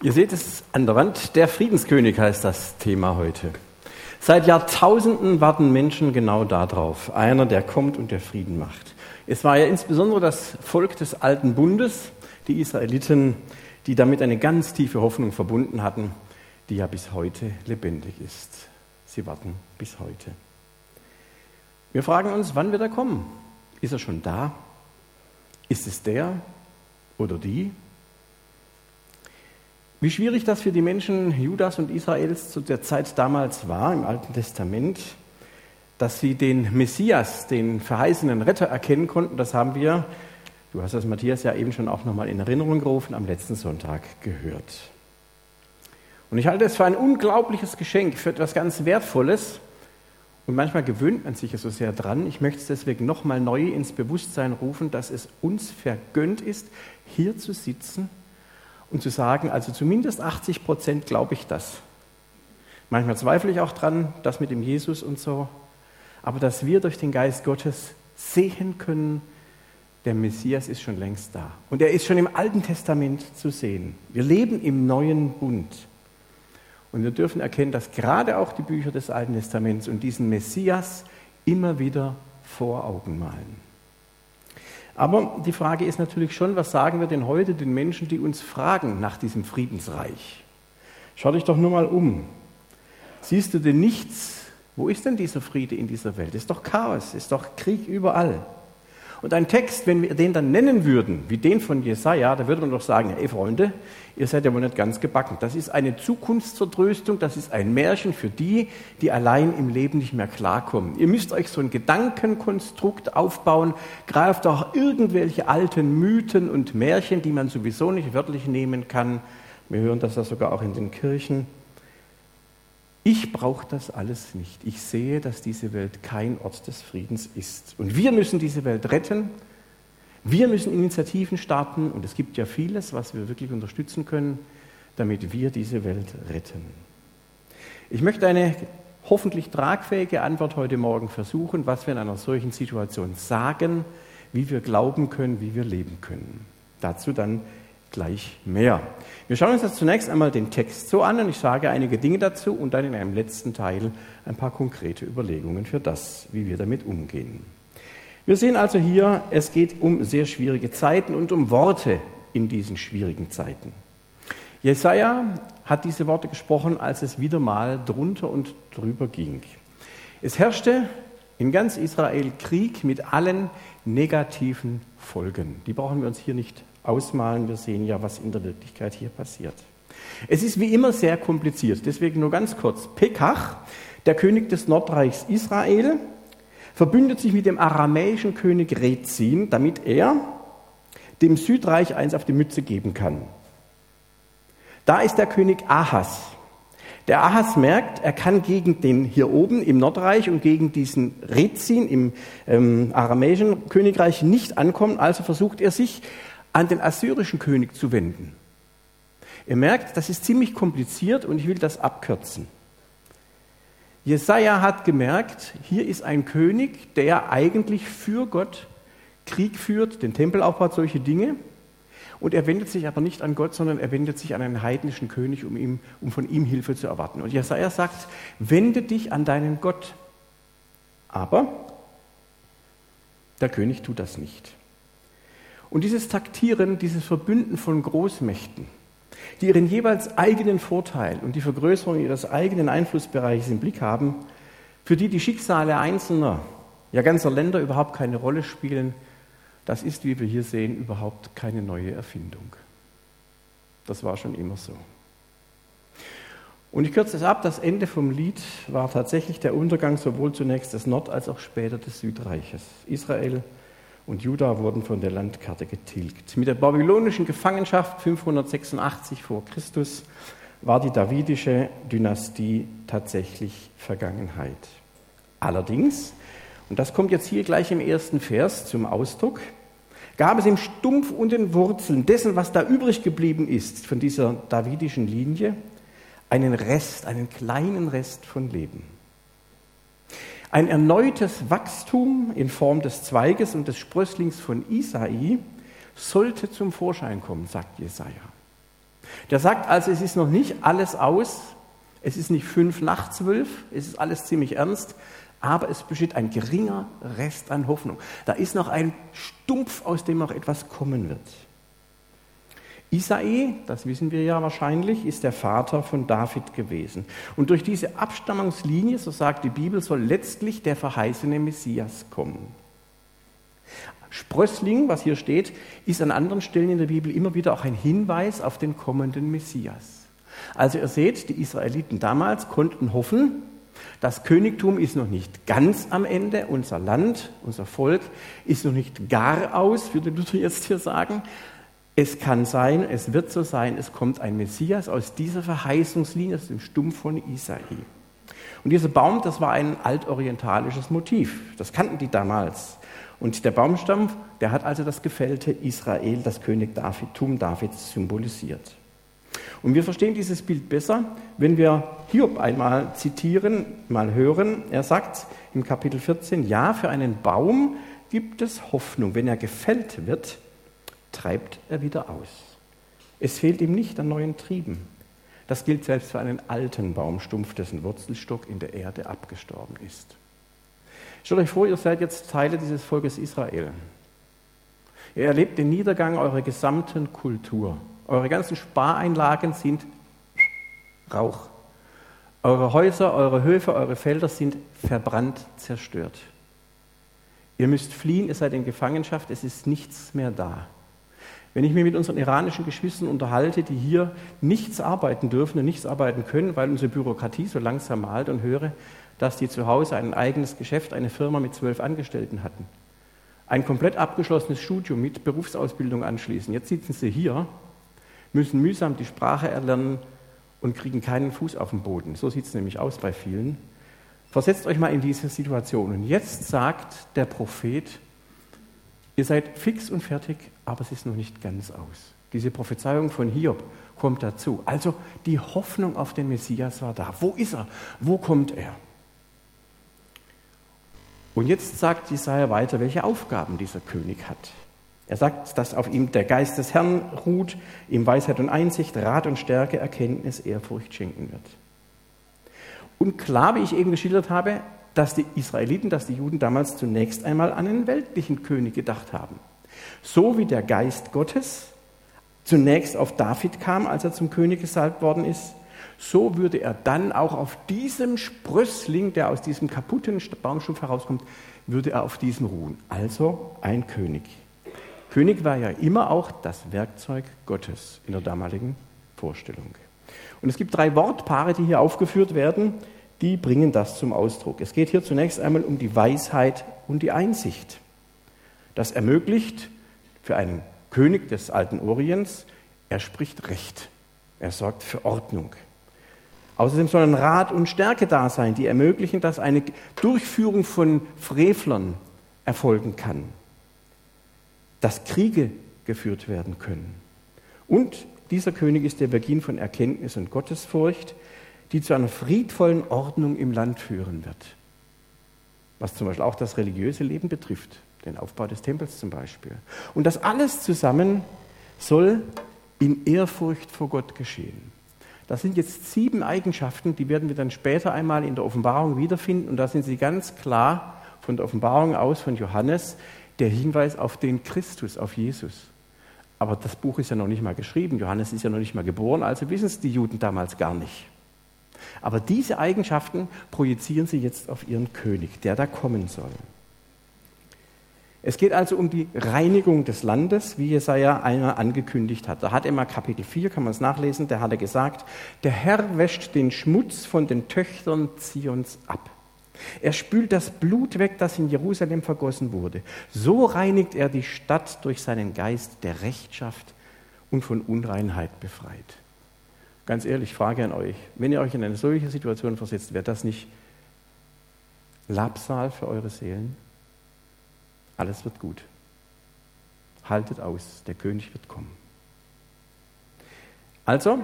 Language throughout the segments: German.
Ihr seht es an der Wand, der Friedenskönig heißt das Thema heute. Seit Jahrtausenden warten Menschen genau darauf. Einer, der kommt und der Frieden macht. Es war ja insbesondere das Volk des alten Bundes, die Israeliten, die damit eine ganz tiefe Hoffnung verbunden hatten, die ja bis heute lebendig ist. Sie warten bis heute. Wir fragen uns, wann wird er kommen? Ist er schon da? Ist es der oder die? Wie schwierig das für die Menschen Judas und Israels zu der Zeit damals war im Alten Testament, dass sie den Messias, den verheißenen Retter erkennen konnten, das haben wir, du hast das Matthias ja eben schon auch nochmal in Erinnerung gerufen, am letzten Sonntag gehört. Und ich halte es für ein unglaubliches Geschenk, für etwas ganz Wertvolles. Und manchmal gewöhnt man sich so sehr dran. Ich möchte es deswegen nochmal neu ins Bewusstsein rufen, dass es uns vergönnt ist, hier zu sitzen und zu sagen, also zumindest 80 Prozent glaube ich das. Manchmal zweifle ich auch dran, das mit dem Jesus und so. Aber dass wir durch den Geist Gottes sehen können, der Messias ist schon längst da. Und er ist schon im Alten Testament zu sehen. Wir leben im neuen Bund. Und wir dürfen erkennen, dass gerade auch die Bücher des Alten Testaments und diesen Messias immer wieder vor Augen malen. Aber die Frage ist natürlich schon, was sagen wir denn heute den Menschen, die uns fragen nach diesem Friedensreich? Schau dich doch nur mal um. Siehst du denn nichts? Wo ist denn dieser Friede in dieser Welt? Ist doch Chaos, ist doch Krieg überall. Und ein Text, wenn wir den dann nennen würden, wie den von Jesaja, da würde man doch sagen: Ey Freunde, ihr seid ja wohl nicht ganz gebacken. Das ist eine Zukunftsvertröstung, das ist ein Märchen für die, die allein im Leben nicht mehr klarkommen. Ihr müsst euch so ein Gedankenkonstrukt aufbauen, greift auch irgendwelche alten Mythen und Märchen, die man sowieso nicht wörtlich nehmen kann. Wir hören das ja sogar auch in den Kirchen. Ich brauche das alles nicht. Ich sehe, dass diese Welt kein Ort des Friedens ist. Und wir müssen diese Welt retten. Wir müssen Initiativen starten. Und es gibt ja vieles, was wir wirklich unterstützen können, damit wir diese Welt retten. Ich möchte eine hoffentlich tragfähige Antwort heute Morgen versuchen, was wir in einer solchen Situation sagen, wie wir glauben können, wie wir leben können. Dazu dann gleich mehr. Wir schauen uns jetzt zunächst einmal den Text so an und ich sage einige Dinge dazu und dann in einem letzten Teil ein paar konkrete Überlegungen für das, wie wir damit umgehen. Wir sehen also hier, es geht um sehr schwierige Zeiten und um Worte in diesen schwierigen Zeiten. Jesaja hat diese Worte gesprochen, als es wieder mal drunter und drüber ging. Es herrschte in ganz Israel Krieg mit allen negativen Folgen. Die brauchen wir uns hier nicht ausmalen. Wir sehen ja, was in der Wirklichkeit hier passiert. Es ist wie immer sehr kompliziert. Deswegen nur ganz kurz. Pekach, der König des Nordreichs Israel, verbündet sich mit dem aramäischen König Rezin, damit er dem Südreich eins auf die Mütze geben kann. Da ist der König Ahas. Der Ahas merkt, er kann gegen den hier oben im Nordreich und gegen diesen Rezin im ähm, aramäischen Königreich nicht ankommen, also versucht er sich an den assyrischen König zu wenden. Ihr merkt, das ist ziemlich kompliziert und ich will das abkürzen. Jesaja hat gemerkt, hier ist ein König, der eigentlich für Gott Krieg führt, den Tempel aufbaut, solche Dinge. Und er wendet sich aber nicht an Gott, sondern er wendet sich an einen heidnischen König, um, ihm, um von ihm Hilfe zu erwarten. Und Jesaja sagt: Wende dich an deinen Gott. Aber der König tut das nicht. Und dieses Taktieren, dieses Verbünden von Großmächten, die ihren jeweils eigenen Vorteil und die Vergrößerung ihres eigenen Einflussbereichs im Blick haben, für die die Schicksale einzelner, ja ganzer Länder überhaupt keine Rolle spielen, das ist, wie wir hier sehen, überhaupt keine neue Erfindung. Das war schon immer so. Und ich kürze es ab, das Ende vom Lied war tatsächlich der Untergang sowohl zunächst des Nord- als auch später des Südreiches. Israel und Juda wurden von der Landkarte getilgt. Mit der babylonischen Gefangenschaft 586 vor Christus war die davidische Dynastie tatsächlich Vergangenheit. Allerdings, und das kommt jetzt hier gleich im ersten Vers zum Ausdruck, gab es im Stumpf und den Wurzeln dessen, was da übrig geblieben ist von dieser davidischen Linie, einen Rest, einen kleinen Rest von Leben. Ein erneutes Wachstum in Form des Zweiges und des Sprösslings von Isai sollte zum Vorschein kommen, sagt Jesaja. Der sagt also, es ist noch nicht alles aus, es ist nicht fünf nach zwölf, es ist alles ziemlich ernst, aber es besteht ein geringer Rest an Hoffnung. Da ist noch ein Stumpf, aus dem noch etwas kommen wird. Isai, das wissen wir ja wahrscheinlich, ist der Vater von David gewesen. Und durch diese Abstammungslinie, so sagt die Bibel, soll letztlich der verheißene Messias kommen. Sprössling, was hier steht, ist an anderen Stellen in der Bibel immer wieder auch ein Hinweis auf den kommenden Messias. Also ihr seht, die Israeliten damals konnten hoffen, das Königtum ist noch nicht ganz am Ende, unser Land, unser Volk ist noch nicht gar aus, würde Luther jetzt hier sagen. Es kann sein, es wird so sein, es kommt ein Messias aus dieser Verheißungslinie, aus dem Stumpf von Isai. Und dieser Baum, das war ein altorientalisches Motiv. Das kannten die damals. Und der Baumstamm, der hat also das gefällte Israel, das König Davidtum Davids symbolisiert. Und wir verstehen dieses Bild besser, wenn wir Hiob einmal zitieren, mal hören. Er sagt im Kapitel 14, ja, für einen Baum gibt es Hoffnung. Wenn er gefällt wird, treibt er wieder aus. Es fehlt ihm nicht an neuen Trieben. Das gilt selbst für einen alten Baumstumpf, dessen Wurzelstock in der Erde abgestorben ist. Stellt euch vor, ihr seid jetzt Teile dieses Volkes Israel. Ihr erlebt den Niedergang eurer gesamten Kultur. Eure ganzen Spareinlagen sind Rauch. Eure Häuser, eure Höfe, eure Felder sind verbrannt, zerstört. Ihr müsst fliehen, ihr seid in Gefangenschaft, es ist nichts mehr da. Wenn ich mich mit unseren iranischen Geschwistern unterhalte, die hier nichts arbeiten dürfen und nichts arbeiten können, weil unsere Bürokratie so langsam malt und höre, dass die zu Hause ein eigenes Geschäft, eine Firma mit zwölf Angestellten hatten, ein komplett abgeschlossenes Studium mit Berufsausbildung anschließen. Jetzt sitzen sie hier, müssen mühsam die Sprache erlernen und kriegen keinen Fuß auf den Boden. So sieht es nämlich aus bei vielen. Versetzt euch mal in diese Situation. Und jetzt sagt der Prophet, ihr seid fix und fertig, aber es ist noch nicht ganz aus. Diese Prophezeiung von Hiob kommt dazu. Also die Hoffnung auf den Messias war da. Wo ist er? Wo kommt er? Und jetzt sagt Jesaja weiter, welche Aufgaben dieser König hat. Er sagt, dass auf ihm der Geist des Herrn ruht, ihm Weisheit und Einsicht, Rat und Stärke, Erkenntnis, Ehrfurcht schenken wird. Und klar, wie ich eben geschildert habe, dass die Israeliten, dass die Juden damals zunächst einmal an einen weltlichen König gedacht haben. So wie der Geist Gottes zunächst auf David kam, als er zum König gesalbt worden ist, so würde er dann auch auf diesem Sprössling, der aus diesem kaputten Baumstumpf herauskommt, würde er auf diesem ruhen. Also ein König. König war ja immer auch das Werkzeug Gottes in der damaligen Vorstellung. Und es gibt drei Wortpaare, die hier aufgeführt werden, die bringen das zum Ausdruck. Es geht hier zunächst einmal um die Weisheit und die Einsicht. Das ermöglicht für einen König des alten Orients, er spricht Recht, er sorgt für Ordnung. Außerdem sollen Rat und Stärke da sein, die ermöglichen, dass eine Durchführung von Frevlern erfolgen kann, dass Kriege geführt werden können. Und dieser König ist der Beginn von Erkenntnis und Gottesfurcht, die zu einer friedvollen Ordnung im Land führen wird. Was zum Beispiel auch das religiöse Leben betrifft, den Aufbau des Tempels zum Beispiel. Und das alles zusammen soll in Ehrfurcht vor Gott geschehen. Das sind jetzt sieben Eigenschaften, die werden wir dann später einmal in der Offenbarung wiederfinden. Und da sind sie ganz klar von der Offenbarung aus von Johannes der Hinweis auf den Christus, auf Jesus. Aber das Buch ist ja noch nicht mal geschrieben, Johannes ist ja noch nicht mal geboren, also wissen es die Juden damals gar nicht. Aber diese Eigenschaften projizieren sie jetzt auf ihren König, der da kommen soll. Es geht also um die Reinigung des Landes, wie Jesaja einmal angekündigt hat. Da hat er mal Kapitel 4, kann man es nachlesen, da hat er gesagt, der Herr wäscht den Schmutz von den Töchtern Zions ab. Er spült das Blut weg, das in Jerusalem vergossen wurde. So reinigt er die Stadt durch seinen Geist der Rechtschaft und von Unreinheit befreit. Ganz ehrlich, Frage an euch, wenn ihr euch in eine solche Situation versetzt, wäre das nicht Labsal für eure Seelen? Alles wird gut. Haltet aus, der König wird kommen. Also,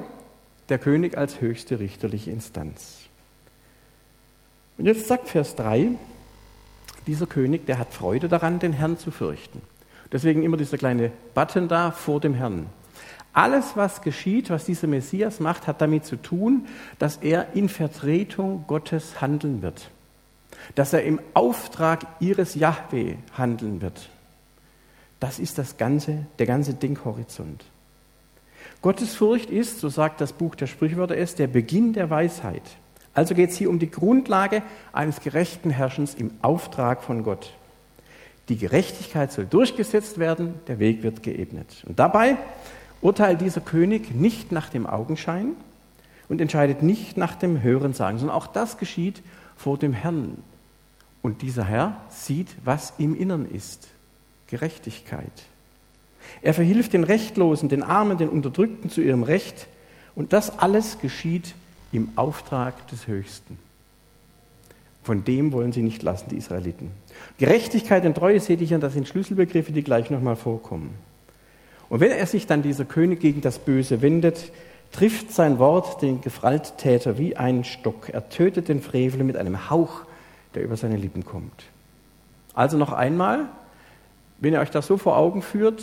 der König als höchste richterliche Instanz. Und jetzt sagt Vers 3, dieser König, der hat Freude daran, den Herrn zu fürchten. Deswegen immer dieser kleine Button da vor dem Herrn. Alles, was geschieht, was dieser Messias macht, hat damit zu tun, dass er in Vertretung Gottes handeln wird. Dass er im Auftrag ihres Yahweh handeln wird. Das ist das ganze, der ganze Denkhorizont. Gottesfurcht ist, so sagt das Buch der Sprichwörter, ist der Beginn der Weisheit. Also geht es hier um die Grundlage eines gerechten Herrschens im Auftrag von Gott. Die Gerechtigkeit soll durchgesetzt werden, der Weg wird geebnet. Und dabei urteilt dieser König nicht nach dem Augenschein und entscheidet nicht nach dem Hörensagen, sondern auch das geschieht vor dem Herrn. Und dieser Herr sieht, was im Innern ist. Gerechtigkeit. Er verhilft den Rechtlosen, den Armen, den Unterdrückten zu ihrem Recht. Und das alles geschieht im Auftrag des Höchsten. Von dem wollen sie nicht lassen, die Israeliten. Gerechtigkeit und Treue seht ihr, das sind Schlüsselbegriffe, die gleich nochmal vorkommen. Und wenn er sich dann dieser König gegen das Böse wendet, trifft sein Wort den Gefralttäter wie einen Stock. Er tötet den Frevel mit einem Hauch, der über seine Lippen kommt. Also noch einmal, wenn ihr euch das so vor Augen führt,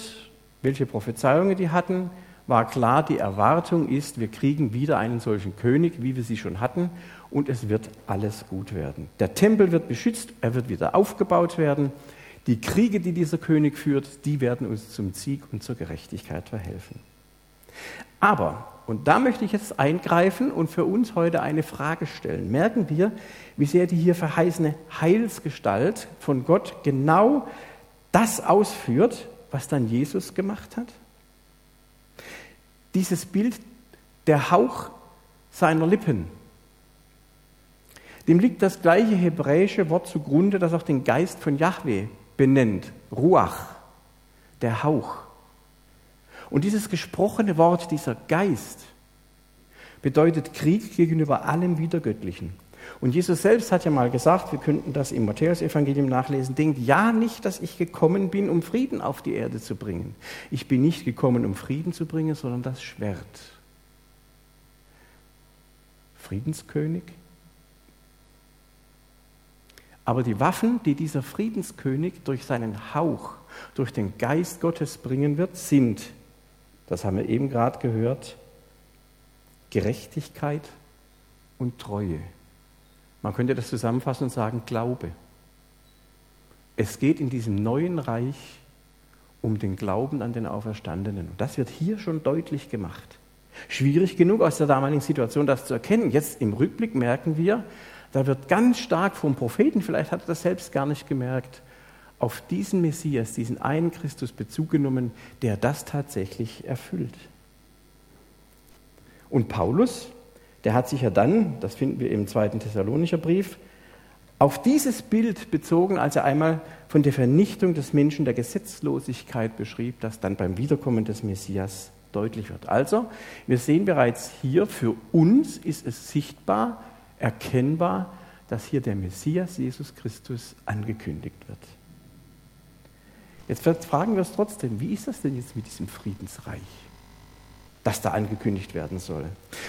welche Prophezeiungen die hatten, war klar, die Erwartung ist, wir kriegen wieder einen solchen König, wie wir sie schon hatten, und es wird alles gut werden. Der Tempel wird beschützt, er wird wieder aufgebaut werden. Die Kriege, die dieser König führt, die werden uns zum Sieg und zur Gerechtigkeit verhelfen. Aber, und da möchte ich jetzt eingreifen und für uns heute eine Frage stellen. Merken wir, wie sehr die hier verheißene Heilsgestalt von Gott genau das ausführt, was dann Jesus gemacht hat? Dieses Bild, der Hauch seiner Lippen, dem liegt das gleiche hebräische Wort zugrunde, das auch den Geist von Yahweh benennt, Ruach, der Hauch. Und dieses gesprochene Wort, dieser Geist, bedeutet Krieg gegenüber allem Wiedergöttlichen. Und Jesus selbst hat ja mal gesagt, wir könnten das im Matthäusevangelium nachlesen, denkt ja nicht, dass ich gekommen bin, um Frieden auf die Erde zu bringen. Ich bin nicht gekommen, um Frieden zu bringen, sondern das Schwert. Friedenskönig? Aber die Waffen, die dieser Friedenskönig durch seinen Hauch, durch den Geist Gottes bringen wird, sind, das haben wir eben gerade gehört, Gerechtigkeit und Treue. Man könnte das zusammenfassen und sagen, Glaube. Es geht in diesem neuen Reich um den Glauben an den Auferstandenen. Und das wird hier schon deutlich gemacht. Schwierig genug aus der damaligen Situation das zu erkennen. Jetzt im Rückblick merken wir, da wird ganz stark vom Propheten, vielleicht hat er das selbst gar nicht gemerkt, auf diesen Messias, diesen einen Christus Bezug genommen, der das tatsächlich erfüllt. Und Paulus, der hat sich ja dann, das finden wir im zweiten Thessalonicher Brief, auf dieses Bild bezogen, als er einmal von der Vernichtung des Menschen der Gesetzlosigkeit beschrieb, das dann beim Wiederkommen des Messias deutlich wird. Also, wir sehen bereits hier, für uns ist es sichtbar, erkennbar, dass hier der Messias Jesus Christus angekündigt wird. Jetzt fragen wir uns trotzdem, wie ist das denn jetzt mit diesem Friedensreich? das da angekündigt werden soll.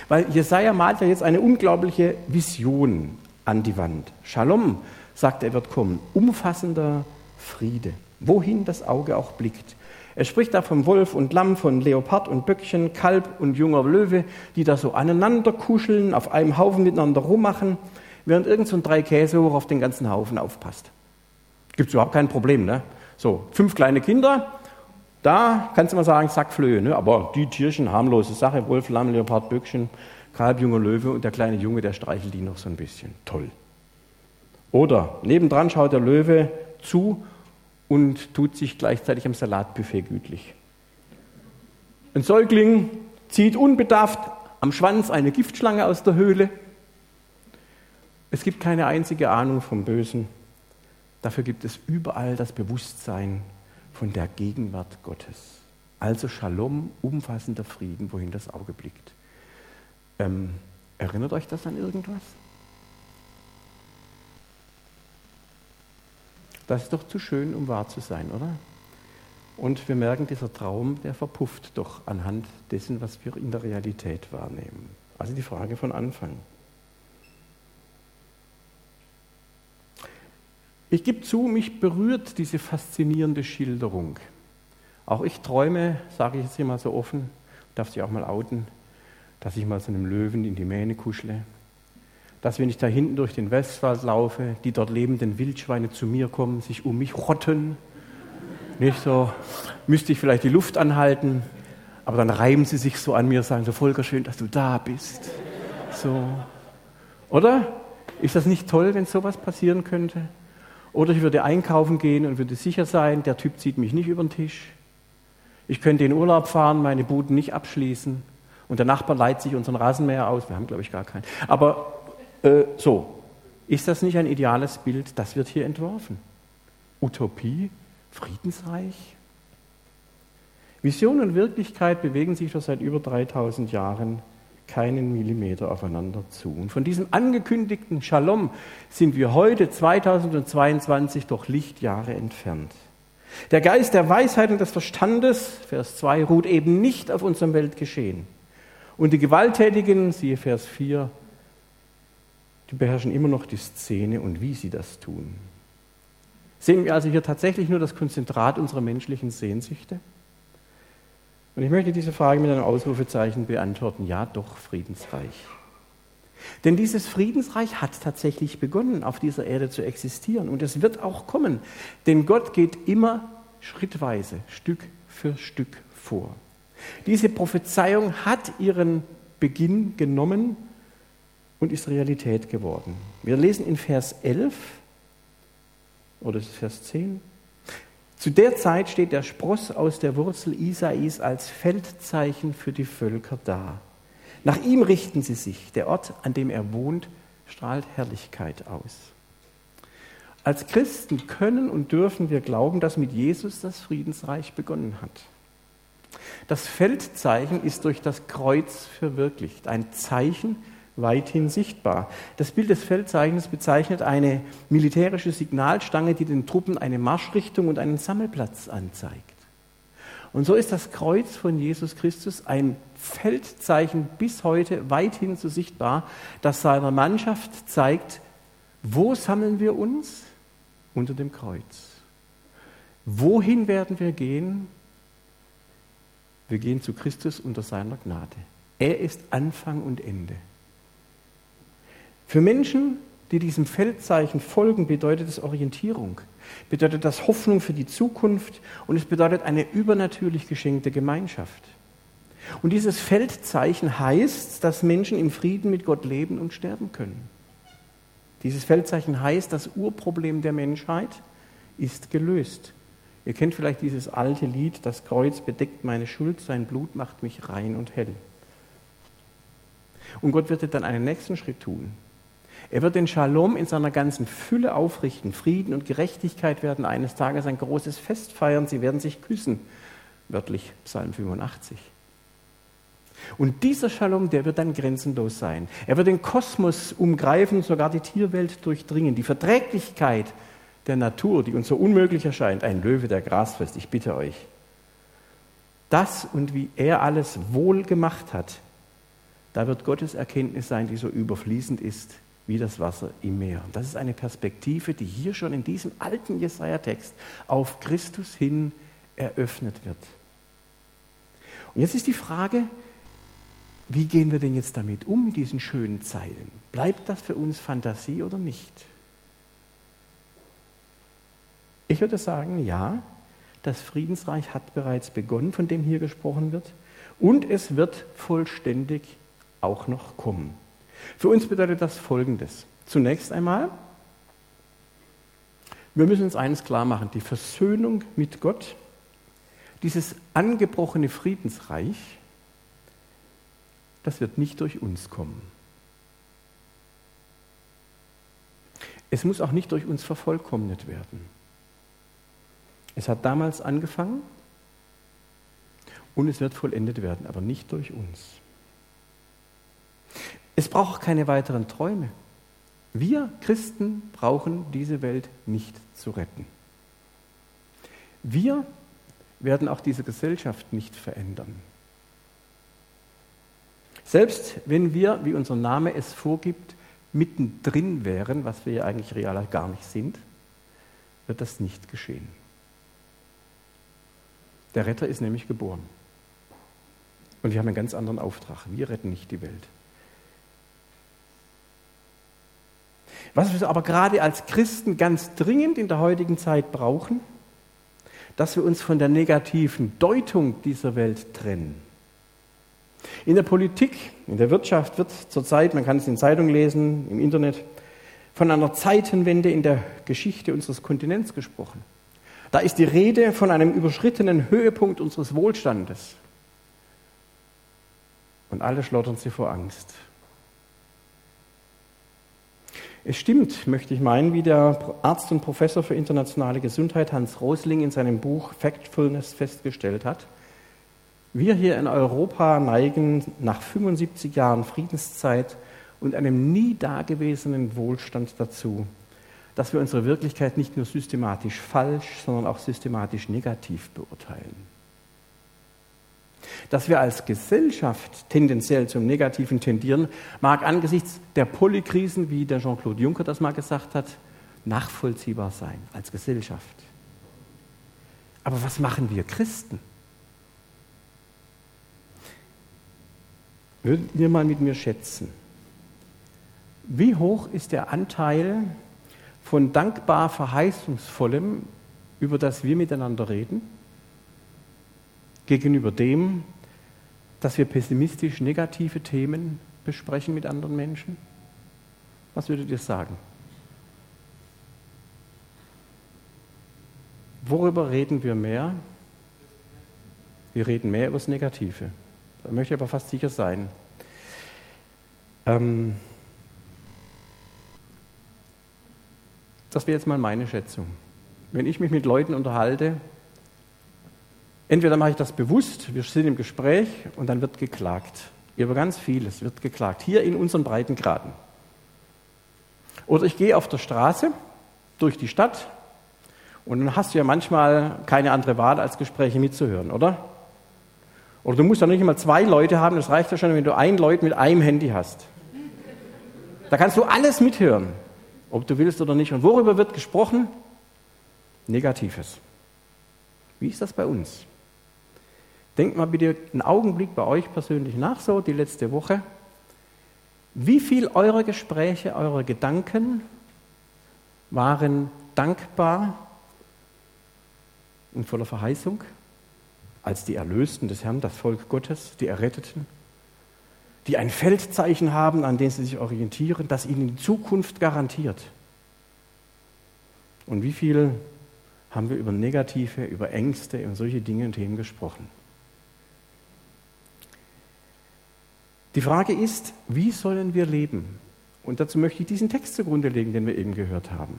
Weil Jesaja malt ja jetzt eine unglaubliche Vision an die Wand. Shalom, sagt er, wird kommen. Umfassender Friede. Wohin das Auge auch blickt. Er spricht da vom Wolf und Lamm, von Leopard und Böckchen, Kalb und junger Löwe, die da so aneinander kuscheln, auf einem Haufen miteinander rummachen, während irgend so ein drei Käse hoch auf den ganzen Haufen aufpasst. Gibt es überhaupt kein Problem, ne? So, fünf kleine Kinder, da kannst du mal sagen, Sackflöhe, ne? aber die Tierchen, harmlose Sache, Wolf, Lamm, Leopard, Böckchen, Kalb, junger Löwe und der kleine Junge, der streichelt die noch so ein bisschen. Toll. Oder nebendran schaut der Löwe zu und tut sich gleichzeitig am Salatbuffet gütlich. Ein Säugling zieht unbedarft am Schwanz eine Giftschlange aus der Höhle. Es gibt keine einzige Ahnung vom Bösen. Dafür gibt es überall das Bewusstsein von der Gegenwart Gottes. Also Shalom, umfassender Frieden, wohin das Auge blickt. Ähm, erinnert euch das an irgendwas? Das ist doch zu schön, um wahr zu sein, oder? Und wir merken, dieser Traum, der verpufft doch anhand dessen, was wir in der Realität wahrnehmen. Also die Frage von Anfang. Ich gebe zu, mich berührt diese faszinierende Schilderung. Auch ich träume, sage ich jetzt hier mal so offen, darf sich auch mal outen, dass ich mal so einem Löwen in die Mähne kuschle. Dass, wenn ich da hinten durch den Westwald laufe, die dort lebenden Wildschweine zu mir kommen, sich um mich rotten. Nicht so, müsste ich vielleicht die Luft anhalten, aber dann reiben sie sich so an mir, sagen so, Volker, schön, dass du da bist. So. Oder? Ist das nicht toll, wenn sowas passieren könnte? Oder ich würde einkaufen gehen und würde sicher sein, der Typ zieht mich nicht über den Tisch. Ich könnte in Urlaub fahren, meine Buden nicht abschließen. Und der Nachbar leiht sich unseren Rasenmäher aus. Wir haben, glaube ich, gar keinen. Aber äh, so, ist das nicht ein ideales Bild? Das wird hier entworfen. Utopie, Friedensreich. Vision und Wirklichkeit bewegen sich schon seit über 3000 Jahren keinen Millimeter aufeinander zu. Und von diesem angekündigten Shalom sind wir heute 2022 doch Lichtjahre entfernt. Der Geist der Weisheit und des Verstandes, Vers 2, ruht eben nicht auf unserem Weltgeschehen. Und die Gewalttätigen, siehe Vers 4, die beherrschen immer noch die Szene und wie sie das tun. Sehen wir also hier tatsächlich nur das Konzentrat unserer menschlichen Sehnsüchte? Und ich möchte diese Frage mit einem Ausrufezeichen beantworten. Ja, doch, Friedensreich. Denn dieses Friedensreich hat tatsächlich begonnen, auf dieser Erde zu existieren. Und es wird auch kommen. Denn Gott geht immer schrittweise, Stück für Stück vor. Diese Prophezeiung hat ihren Beginn genommen und ist Realität geworden. Wir lesen in Vers 11 oder Vers 10? Zu der Zeit steht der Spross aus der Wurzel Isais als Feldzeichen für die Völker da. Nach ihm richten sie sich. Der Ort, an dem er wohnt, strahlt Herrlichkeit aus. Als Christen können und dürfen wir glauben, dass mit Jesus das Friedensreich begonnen hat. Das Feldzeichen ist durch das Kreuz verwirklicht, ein Zeichen weithin sichtbar. Das Bild des Feldzeichens bezeichnet eine militärische Signalstange, die den Truppen eine Marschrichtung und einen Sammelplatz anzeigt. Und so ist das Kreuz von Jesus Christus ein Feldzeichen bis heute weithin so sichtbar, das seiner Mannschaft zeigt, wo sammeln wir uns? Unter dem Kreuz. Wohin werden wir gehen? Wir gehen zu Christus unter seiner Gnade. Er ist Anfang und Ende. Für Menschen, die diesem Feldzeichen folgen, bedeutet es Orientierung, bedeutet das Hoffnung für die Zukunft und es bedeutet eine übernatürlich geschenkte Gemeinschaft. Und dieses Feldzeichen heißt, dass Menschen im Frieden mit Gott leben und sterben können. Dieses Feldzeichen heißt, das Urproblem der Menschheit ist gelöst. Ihr kennt vielleicht dieses alte Lied, das Kreuz bedeckt meine Schuld, sein Blut macht mich rein und hell. Und Gott wird dann einen nächsten Schritt tun. Er wird den Shalom in seiner ganzen Fülle aufrichten. Frieden und Gerechtigkeit werden eines Tages ein großes Fest feiern. Sie werden sich küssen. Wörtlich Psalm 85. Und dieser Shalom, der wird dann grenzenlos sein. Er wird den Kosmos umgreifen, sogar die Tierwelt durchdringen. Die Verträglichkeit der Natur, die uns so unmöglich erscheint, ein Löwe, der Gras frisst, ich bitte euch. Das und wie er alles wohl gemacht hat, da wird Gottes Erkenntnis sein, die so überfließend ist wie das Wasser im Meer. Das ist eine Perspektive, die hier schon in diesem alten Jesaja-Text auf Christus hin eröffnet wird. Und jetzt ist die Frage, wie gehen wir denn jetzt damit um, mit diesen schönen Zeilen? Bleibt das für uns Fantasie oder nicht? Ich würde sagen, ja, das Friedensreich hat bereits begonnen, von dem hier gesprochen wird, und es wird vollständig auch noch kommen. Für uns bedeutet das Folgendes. Zunächst einmal, wir müssen uns eines klar machen, die Versöhnung mit Gott, dieses angebrochene Friedensreich, das wird nicht durch uns kommen. Es muss auch nicht durch uns vervollkommnet werden. Es hat damals angefangen und es wird vollendet werden, aber nicht durch uns. Es braucht keine weiteren Träume. Wir Christen brauchen diese Welt nicht zu retten. Wir werden auch diese Gesellschaft nicht verändern. Selbst wenn wir, wie unser Name es vorgibt, mittendrin wären, was wir ja eigentlich real gar nicht sind, wird das nicht geschehen. Der Retter ist nämlich geboren. Und wir haben einen ganz anderen Auftrag. Wir retten nicht die Welt. Was wir aber gerade als Christen ganz dringend in der heutigen Zeit brauchen, dass wir uns von der negativen Deutung dieser Welt trennen. In der Politik, in der Wirtschaft wird zurzeit, man kann es in Zeitungen lesen, im Internet, von einer Zeitenwende in der Geschichte unseres Kontinents gesprochen. Da ist die Rede von einem überschrittenen Höhepunkt unseres Wohlstandes. Und alle schlottern sie vor Angst. Es stimmt, möchte ich meinen, wie der Arzt und Professor für internationale Gesundheit Hans Rosling in seinem Buch Factfulness festgestellt hat. Wir hier in Europa neigen nach 75 Jahren Friedenszeit und einem nie dagewesenen Wohlstand dazu, dass wir unsere Wirklichkeit nicht nur systematisch falsch, sondern auch systematisch negativ beurteilen. Dass wir als Gesellschaft tendenziell zum Negativen tendieren, mag angesichts der Polykrisen, wie der Jean-Claude Juncker das mal gesagt hat, nachvollziehbar sein als Gesellschaft. Aber was machen wir Christen? Würdet ihr mal mit mir schätzen, wie hoch ist der Anteil von dankbar verheißungsvollem, über das wir miteinander reden, gegenüber dem, dass wir pessimistisch negative Themen besprechen mit anderen Menschen? Was würdet ihr sagen? Worüber reden wir mehr? Wir reden mehr über das Negative. Da möchte ich aber fast sicher sein. Ähm, das wäre jetzt mal meine Schätzung. Wenn ich mich mit Leuten unterhalte, entweder mache ich das bewusst, wir sind im Gespräch und dann wird geklagt. Über ganz vieles wird geklagt, hier in unseren Breitengraden. Oder ich gehe auf der Straße durch die Stadt und dann hast du ja manchmal keine andere Wahl, als Gespräche mitzuhören, oder? Oder du musst ja nicht mal zwei Leute haben, das reicht ja schon, wenn du ein Leut mit einem Handy hast. Da kannst du alles mithören ob du willst oder nicht. Und worüber wird gesprochen? Negatives. Wie ist das bei uns? Denkt mal bitte einen Augenblick bei euch persönlich nach, so die letzte Woche. Wie viel eurer Gespräche, eurer Gedanken waren dankbar und voller Verheißung als die Erlösten des Herrn, das Volk Gottes, die Erretteten? die ein Feldzeichen haben, an dem sie sich orientieren, das ihnen die Zukunft garantiert. Und wie viel haben wir über Negative, über Ängste und solche Dinge und Themen gesprochen? Die Frage ist, wie sollen wir leben? Und dazu möchte ich diesen Text zugrunde legen, den wir eben gehört haben.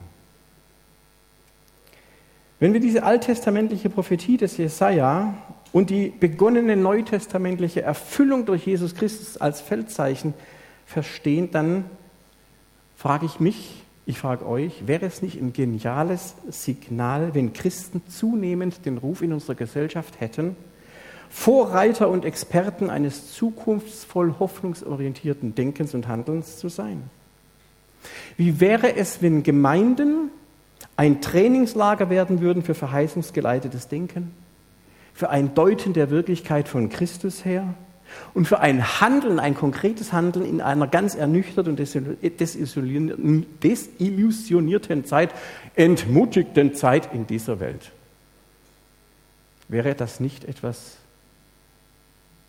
Wenn wir diese alttestamentliche Prophetie des Jesaja und die begonnene neutestamentliche Erfüllung durch Jesus Christus als Feldzeichen verstehen, dann frage ich mich, ich frage euch, wäre es nicht ein geniales Signal, wenn Christen zunehmend den Ruf in unserer Gesellschaft hätten, Vorreiter und Experten eines zukunftsvoll hoffnungsorientierten Denkens und Handelns zu sein? Wie wäre es, wenn Gemeinden ein Trainingslager werden würden für verheißungsgeleitetes Denken? für ein Deuten der Wirklichkeit von Christus her und für ein Handeln, ein konkretes Handeln in einer ganz ernüchterten und desillusionierten Zeit, entmutigten Zeit in dieser Welt. Wäre das nicht etwas,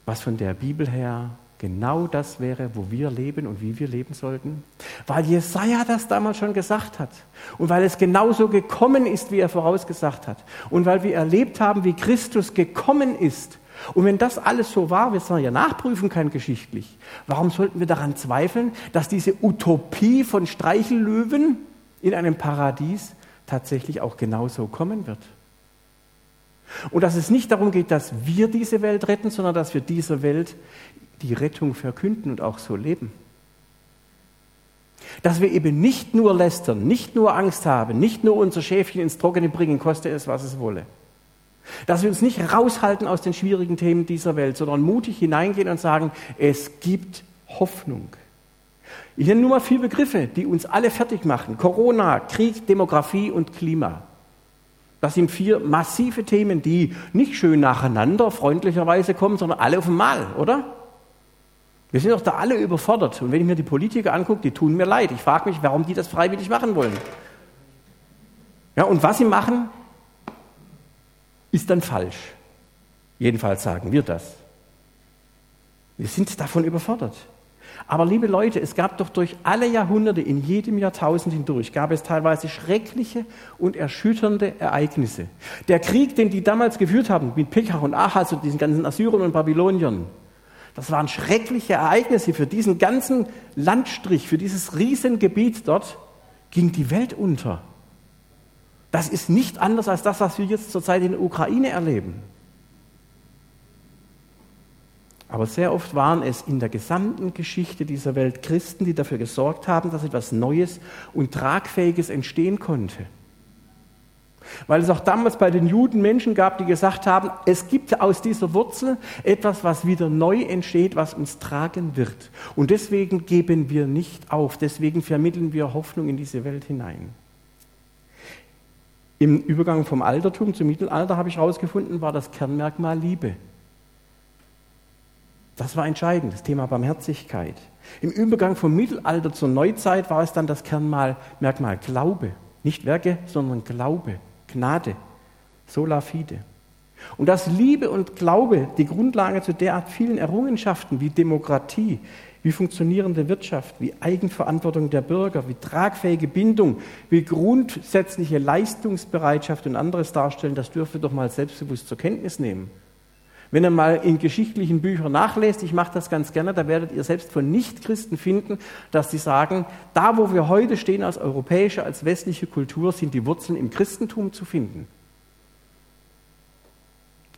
was von der Bibel her genau das wäre, wo wir leben und wie wir leben sollten? Weil Jesaja das damals schon gesagt hat und weil es genauso gekommen ist, wie er vorausgesagt hat und weil wir erlebt haben, wie Christus gekommen ist. Und wenn das alles so war, wir sollen ja nachprüfen kann geschichtlich, warum sollten wir daran zweifeln, dass diese Utopie von Streichellöwen in einem Paradies tatsächlich auch genauso kommen wird? Und dass es nicht darum geht, dass wir diese Welt retten, sondern dass wir dieser Welt die Rettung verkünden und auch so leben. Dass wir eben nicht nur lästern, nicht nur Angst haben, nicht nur unser Schäfchen ins Trockene bringen, koste es, was es wolle. Dass wir uns nicht raushalten aus den schwierigen Themen dieser Welt, sondern mutig hineingehen und sagen, es gibt Hoffnung. Ich nenne nur mal vier Begriffe, die uns alle fertig machen. Corona, Krieg, Demografie und Klima. Das sind vier massive Themen, die nicht schön nacheinander freundlicherweise kommen, sondern alle auf einmal, oder? Wir sind doch da alle überfordert. Und wenn ich mir die Politiker angucke, die tun mir leid. Ich frage mich, warum die das freiwillig machen wollen. Ja, und was sie machen, ist dann falsch. Jedenfalls sagen wir das. Wir sind davon überfordert. Aber liebe Leute, es gab doch durch alle Jahrhunderte, in jedem Jahrtausend hindurch, gab es teilweise schreckliche und erschütternde Ereignisse. Der Krieg, den die damals geführt haben, mit Pekach und Ahaz und diesen ganzen Assyrern und Babyloniern, das waren schreckliche Ereignisse. Für diesen ganzen Landstrich, für dieses Riesengebiet dort ging die Welt unter. Das ist nicht anders als das, was wir jetzt zurzeit in der Ukraine erleben. Aber sehr oft waren es in der gesamten Geschichte dieser Welt Christen, die dafür gesorgt haben, dass etwas Neues und Tragfähiges entstehen konnte. Weil es auch damals bei den Juden Menschen gab, die gesagt haben, es gibt aus dieser Wurzel etwas, was wieder neu entsteht, was uns tragen wird. Und deswegen geben wir nicht auf, deswegen vermitteln wir Hoffnung in diese Welt hinein. Im Übergang vom Altertum zum Mittelalter habe ich herausgefunden, war das Kernmerkmal Liebe. Das war entscheidend, das Thema Barmherzigkeit. Im Übergang vom Mittelalter zur Neuzeit war es dann das Kernmerkmal Glaube. Nicht Werke, sondern Glaube, Gnade, sola fide. Und dass Liebe und Glaube die Grundlage zu derart vielen Errungenschaften wie Demokratie, wie funktionierende Wirtschaft, wie Eigenverantwortung der Bürger, wie tragfähige Bindung, wie grundsätzliche Leistungsbereitschaft und anderes darstellen, das dürfen wir doch mal selbstbewusst zur Kenntnis nehmen. Wenn ihr mal in geschichtlichen Büchern nachlest, ich mache das ganz gerne, da werdet ihr selbst von Nichtchristen finden, dass sie sagen, da wo wir heute stehen als europäische, als westliche Kultur, sind die Wurzeln im Christentum zu finden.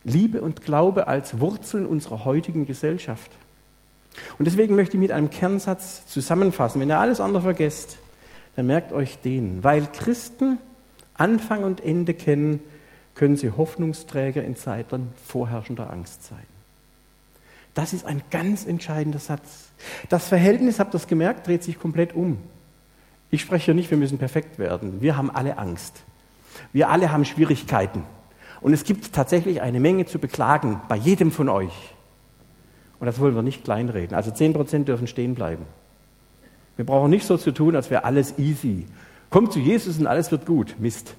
Liebe und Glaube als Wurzeln unserer heutigen Gesellschaft. Und deswegen möchte ich mit einem Kernsatz zusammenfassen. Wenn ihr alles andere vergesst, dann merkt euch den. Weil Christen Anfang und Ende kennen, können sie Hoffnungsträger in Zeiten vorherrschender Angst sein. Das ist ein ganz entscheidender Satz. Das Verhältnis, habt ihr das gemerkt, dreht sich komplett um. Ich spreche hier nicht, wir müssen perfekt werden. Wir haben alle Angst. Wir alle haben Schwierigkeiten. Und es gibt tatsächlich eine Menge zu beklagen bei jedem von euch. Und das wollen wir nicht kleinreden. Also 10% dürfen stehen bleiben. Wir brauchen nicht so zu tun, als wäre alles easy. Kommt zu Jesus und alles wird gut. Mist.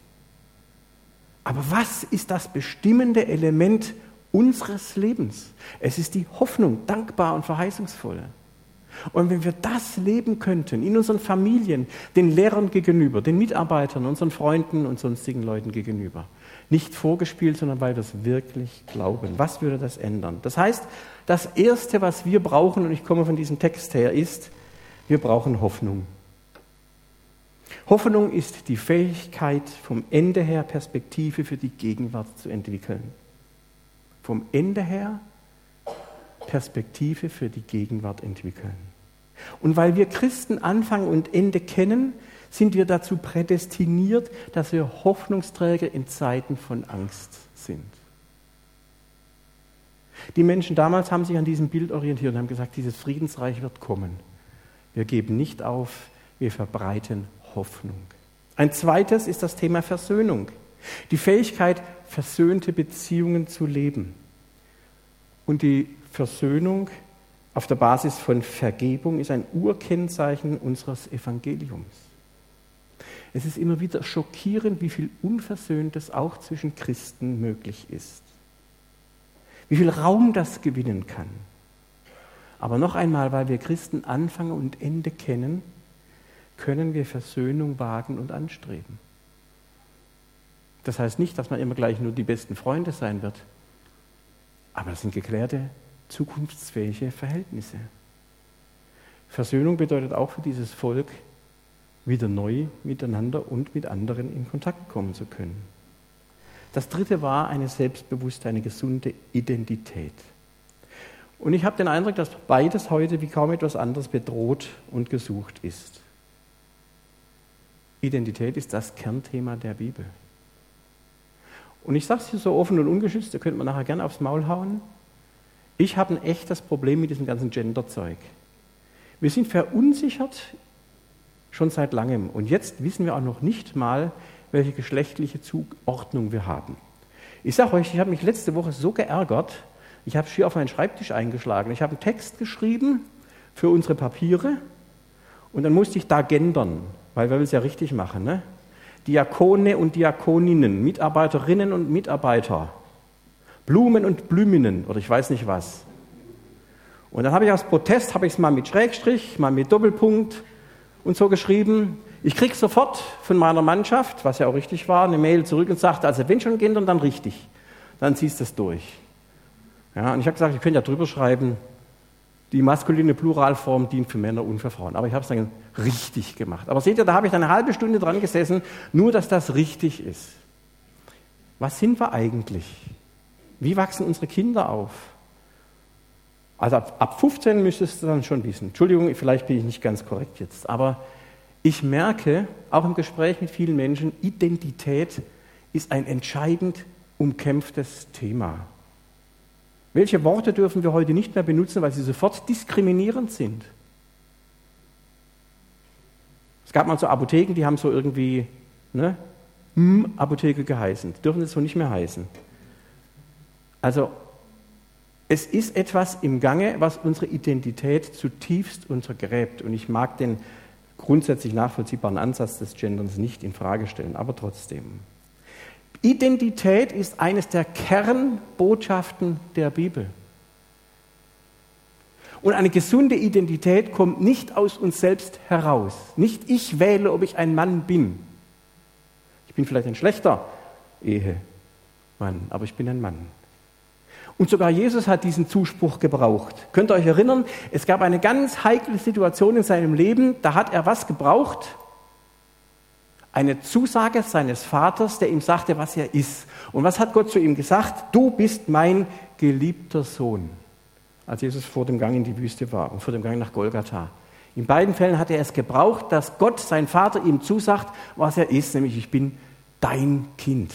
Aber was ist das bestimmende Element unseres Lebens? Es ist die Hoffnung, dankbar und verheißungsvoll. Und wenn wir das leben könnten, in unseren Familien, den Lehrern gegenüber, den Mitarbeitern, unseren Freunden und sonstigen Leuten gegenüber, nicht vorgespielt, sondern weil wir es wirklich glauben, was würde das ändern? Das heißt, das Erste, was wir brauchen, und ich komme von diesem Text her, ist, wir brauchen Hoffnung. Hoffnung ist die Fähigkeit, vom Ende her Perspektive für die Gegenwart zu entwickeln. Vom Ende her Perspektive für die Gegenwart entwickeln. Und weil wir Christen Anfang und Ende kennen, sind wir dazu prädestiniert, dass wir Hoffnungsträger in Zeiten von Angst sind. Die Menschen damals haben sich an diesem Bild orientiert und haben gesagt, dieses Friedensreich wird kommen. Wir geben nicht auf, wir verbreiten Hoffnung. Ein zweites ist das Thema Versöhnung. Die Fähigkeit, versöhnte Beziehungen zu leben. Und die Versöhnung auf der Basis von Vergebung ist ein Urkennzeichen unseres Evangeliums. Es ist immer wieder schockierend, wie viel Unversöhntes auch zwischen Christen möglich ist. Wie viel Raum das gewinnen kann. Aber noch einmal, weil wir Christen Anfang und Ende kennen, können wir Versöhnung wagen und anstreben. Das heißt nicht, dass man immer gleich nur die besten Freunde sein wird, aber das sind geklärte, zukunftsfähige Verhältnisse. Versöhnung bedeutet auch für dieses Volk, wieder neu miteinander und mit anderen in Kontakt kommen zu können. Das dritte war eine selbstbewusste, eine gesunde Identität. Und ich habe den Eindruck, dass beides heute wie kaum etwas anderes bedroht und gesucht ist. Identität ist das Kernthema der Bibel. Und ich sage es hier so offen und ungeschützt, da könnte man nachher gerne aufs Maul hauen. Ich habe ein echtes Problem mit diesem ganzen Gender-Zeug. Wir sind verunsichert schon seit langem. Und jetzt wissen wir auch noch nicht mal, welche geschlechtliche Zuordnung wir haben. Ich sage euch, ich habe mich letzte Woche so geärgert, ich habe schier auf meinen Schreibtisch eingeschlagen. Ich habe einen Text geschrieben für unsere Papiere und dann musste ich da gendern, weil wir es ja richtig machen. Ne? Diakone und Diakoninnen, Mitarbeiterinnen und Mitarbeiter, Blumen und Blüminnen oder ich weiß nicht was. Und dann habe ich aus Protest, habe ich es mal mit Schrägstrich, mal mit Doppelpunkt und so geschrieben. Ich kriege sofort von meiner Mannschaft, was ja auch richtig war, eine Mail zurück und sagte, also wenn schon gendern, dann richtig. Dann ziehst du es durch. Ja, und ich habe gesagt, ich könnte ja drüber schreiben, die maskuline Pluralform dient für Männer und für Frauen. Aber ich habe es dann richtig gemacht. Aber seht ihr, da habe ich dann eine halbe Stunde dran gesessen, nur dass das richtig ist. Was sind wir eigentlich? Wie wachsen unsere Kinder auf? Also ab, ab 15 müsstest du dann schon wissen. Entschuldigung, vielleicht bin ich nicht ganz korrekt jetzt. Aber ich merke, auch im Gespräch mit vielen Menschen, Identität ist ein entscheidend umkämpftes Thema. Welche Worte dürfen wir heute nicht mehr benutzen, weil sie sofort diskriminierend sind? Es gab mal so Apotheken, die haben so irgendwie ne, Apotheke geheißen. Die dürfen es so nicht mehr heißen. Also es ist etwas im Gange, was unsere Identität zutiefst untergräbt. Und ich mag den grundsätzlich nachvollziehbaren Ansatz des Genderns nicht in Frage stellen, aber trotzdem. Identität ist eines der Kernbotschaften der Bibel. Und eine gesunde Identität kommt nicht aus uns selbst heraus. Nicht ich wähle, ob ich ein Mann bin. Ich bin vielleicht ein schlechter Ehemann, aber ich bin ein Mann. Und sogar Jesus hat diesen Zuspruch gebraucht. Könnt ihr euch erinnern? Es gab eine ganz heikle Situation in seinem Leben. Da hat er was gebraucht? Eine Zusage seines Vaters, der ihm sagte, was er ist. Und was hat Gott zu ihm gesagt? Du bist mein geliebter Sohn. Als Jesus vor dem Gang in die Wüste war und vor dem Gang nach Golgatha. In beiden Fällen hat er es gebraucht, dass Gott, sein Vater, ihm zusagt, was er ist, nämlich ich bin dein Kind.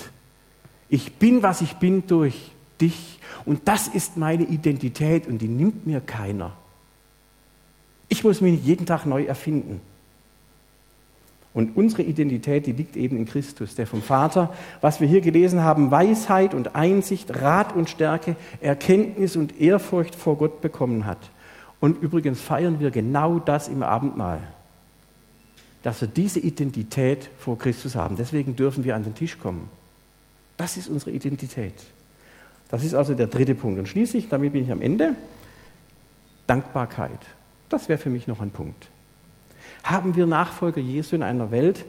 Ich bin, was ich bin durch dich. Und das ist meine Identität und die nimmt mir keiner. Ich muss mich jeden Tag neu erfinden. Und unsere Identität, die liegt eben in Christus, der vom Vater, was wir hier gelesen haben, Weisheit und Einsicht, Rat und Stärke, Erkenntnis und Ehrfurcht vor Gott bekommen hat. Und übrigens feiern wir genau das im Abendmahl, dass wir diese Identität vor Christus haben. Deswegen dürfen wir an den Tisch kommen. Das ist unsere Identität. Das ist also der dritte Punkt. Und schließlich, damit bin ich am Ende, Dankbarkeit. Das wäre für mich noch ein Punkt. Haben wir Nachfolger Jesu in einer Welt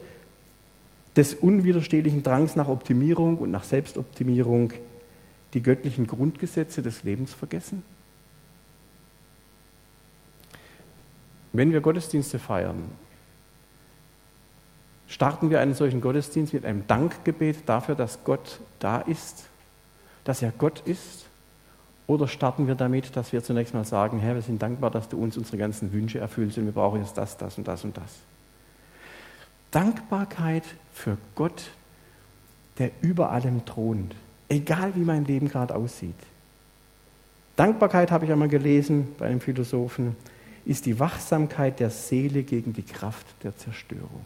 des unwiderstehlichen Drangs nach Optimierung und nach Selbstoptimierung die göttlichen Grundgesetze des Lebens vergessen? Wenn wir Gottesdienste feiern, starten wir einen solchen Gottesdienst mit einem Dankgebet dafür, dass Gott da ist, dass er Gott ist oder starten wir damit, dass wir zunächst mal sagen, Herr, wir sind dankbar, dass du uns unsere ganzen Wünsche erfüllst und wir brauchen jetzt das, das und das und das. Dankbarkeit für Gott, der über allem thront, egal wie mein Leben gerade aussieht. Dankbarkeit, habe ich einmal gelesen bei einem Philosophen, ist die Wachsamkeit der Seele gegen die Kraft der Zerstörung.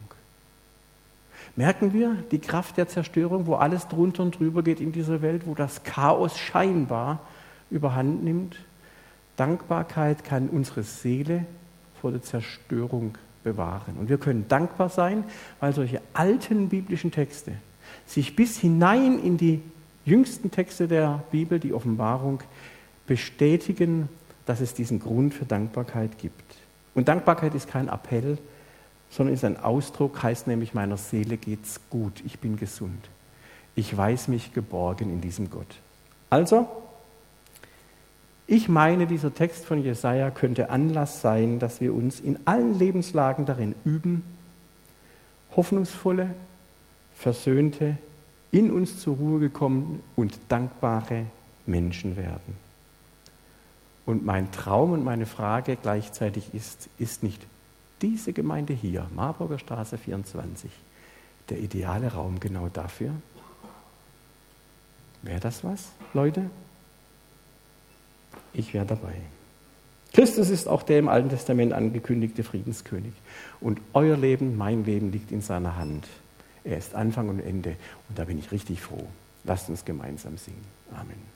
Merken wir die Kraft der Zerstörung, wo alles drunter und drüber geht in dieser Welt, wo das Chaos scheinbar überhand nimmt. Dankbarkeit kann unsere Seele vor der Zerstörung bewahren. Und wir können dankbar sein, weil solche alten biblischen Texte sich bis hinein in die jüngsten Texte der Bibel, die Offenbarung, bestätigen, dass es diesen Grund für Dankbarkeit gibt. Und Dankbarkeit ist kein Appell, sondern ist ein Ausdruck, heißt nämlich, meiner Seele geht's gut, ich bin gesund. Ich weiß mich geborgen in diesem Gott. Also, ich meine, dieser Text von Jesaja könnte Anlass sein, dass wir uns in allen Lebenslagen darin üben, hoffnungsvolle, versöhnte, in uns zur Ruhe gekommen und dankbare Menschen werden. Und mein Traum und meine Frage gleichzeitig ist, ist nicht diese Gemeinde hier, Marburger Straße 24, der ideale Raum genau dafür? Wäre das was, Leute? Ich wäre dabei. Christus ist auch der im Alten Testament angekündigte Friedenskönig. Und euer Leben, mein Leben liegt in seiner Hand. Er ist Anfang und Ende. Und da bin ich richtig froh. Lasst uns gemeinsam singen. Amen.